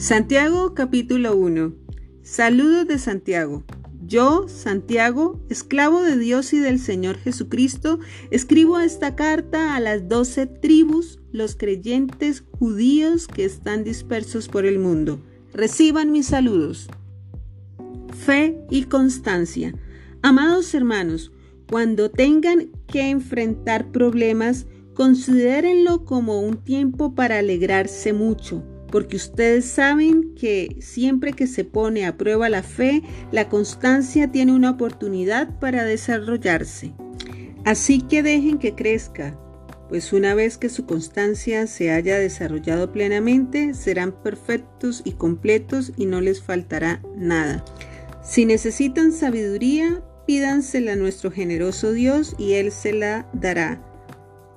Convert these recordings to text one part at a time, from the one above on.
Santiago capítulo 1 Saludos de Santiago. Yo, Santiago, esclavo de Dios y del Señor Jesucristo, escribo esta carta a las doce tribus, los creyentes judíos que están dispersos por el mundo. Reciban mis saludos. Fe y constancia. Amados hermanos, cuando tengan que enfrentar problemas, considérenlo como un tiempo para alegrarse mucho porque ustedes saben que siempre que se pone a prueba la fe, la constancia tiene una oportunidad para desarrollarse. Así que dejen que crezca, pues una vez que su constancia se haya desarrollado plenamente, serán perfectos y completos y no les faltará nada. Si necesitan sabiduría, pídansela a nuestro generoso Dios y Él se la dará.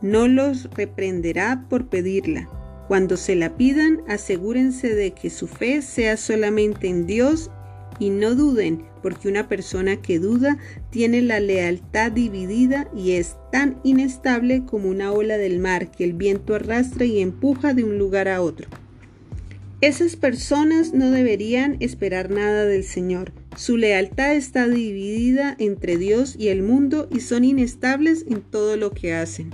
No los reprenderá por pedirla cuando se la pidan, asegúrense de que su fe sea solamente en Dios y no duden, porque una persona que duda tiene la lealtad dividida y es tan inestable como una ola del mar que el viento arrastra y empuja de un lugar a otro. Esas personas no deberían esperar nada del Señor. Su lealtad está dividida entre Dios y el mundo y son inestables en todo lo que hacen.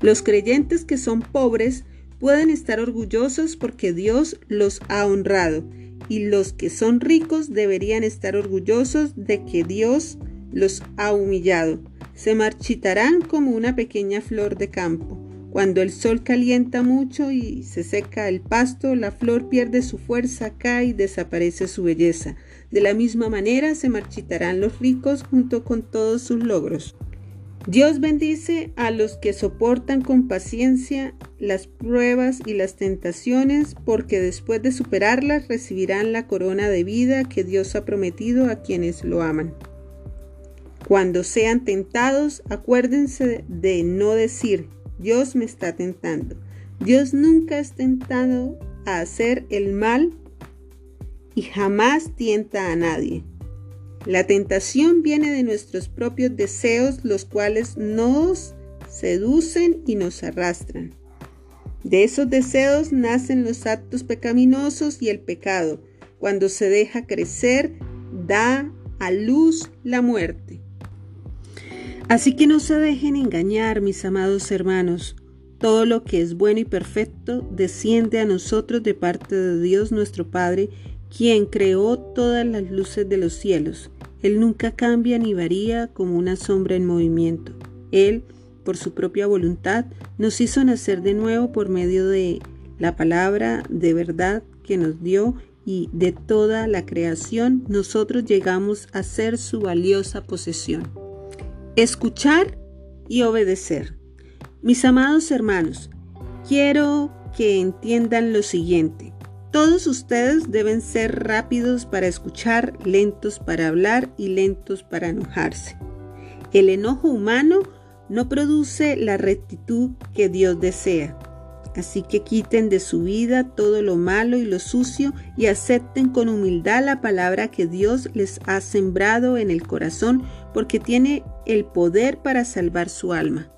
Los creyentes que son pobres pueden estar orgullosos porque Dios los ha honrado y los que son ricos deberían estar orgullosos de que Dios los ha humillado. Se marchitarán como una pequeña flor de campo. Cuando el sol calienta mucho y se seca el pasto, la flor pierde su fuerza, cae y desaparece su belleza. De la misma manera se marchitarán los ricos junto con todos sus logros. Dios bendice a los que soportan con paciencia las pruebas y las tentaciones, porque después de superarlas recibirán la corona de vida que Dios ha prometido a quienes lo aman. Cuando sean tentados, acuérdense de no decir, Dios me está tentando. Dios nunca es tentado a hacer el mal y jamás tienta a nadie. La tentación viene de nuestros propios deseos, los cuales nos seducen y nos arrastran. De esos deseos nacen los actos pecaminosos y el pecado. Cuando se deja crecer, da a luz la muerte. Así que no se dejen engañar, mis amados hermanos. Todo lo que es bueno y perfecto desciende a nosotros de parte de Dios nuestro Padre, quien creó todas las luces de los cielos. Él nunca cambia ni varía como una sombra en movimiento. Él, por su propia voluntad, nos hizo nacer de nuevo por medio de la palabra de verdad que nos dio y de toda la creación nosotros llegamos a ser su valiosa posesión. Escuchar y obedecer. Mis amados hermanos, quiero que entiendan lo siguiente. Todos ustedes deben ser rápidos para escuchar, lentos para hablar y lentos para enojarse. El enojo humano no produce la rectitud que Dios desea. Así que quiten de su vida todo lo malo y lo sucio y acepten con humildad la palabra que Dios les ha sembrado en el corazón porque tiene el poder para salvar su alma.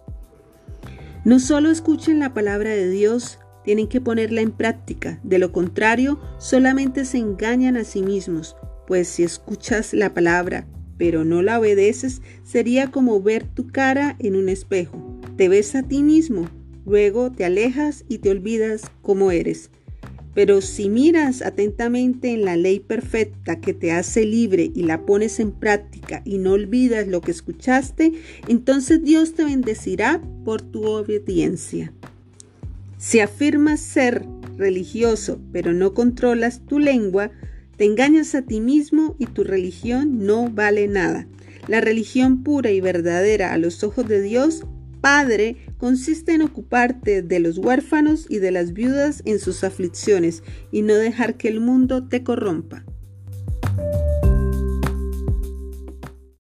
No solo escuchen la palabra de Dios, tienen que ponerla en práctica, de lo contrario solamente se engañan a sí mismos, pues si escuchas la palabra pero no la obedeces, sería como ver tu cara en un espejo. Te ves a ti mismo, luego te alejas y te olvidas cómo eres. Pero si miras atentamente en la ley perfecta que te hace libre y la pones en práctica y no olvidas lo que escuchaste, entonces Dios te bendecirá por tu obediencia. Si afirmas ser religioso pero no controlas tu lengua, te engañas a ti mismo y tu religión no vale nada. La religión pura y verdadera a los ojos de Dios, Padre, consiste en ocuparte de los huérfanos y de las viudas en sus aflicciones y no dejar que el mundo te corrompa.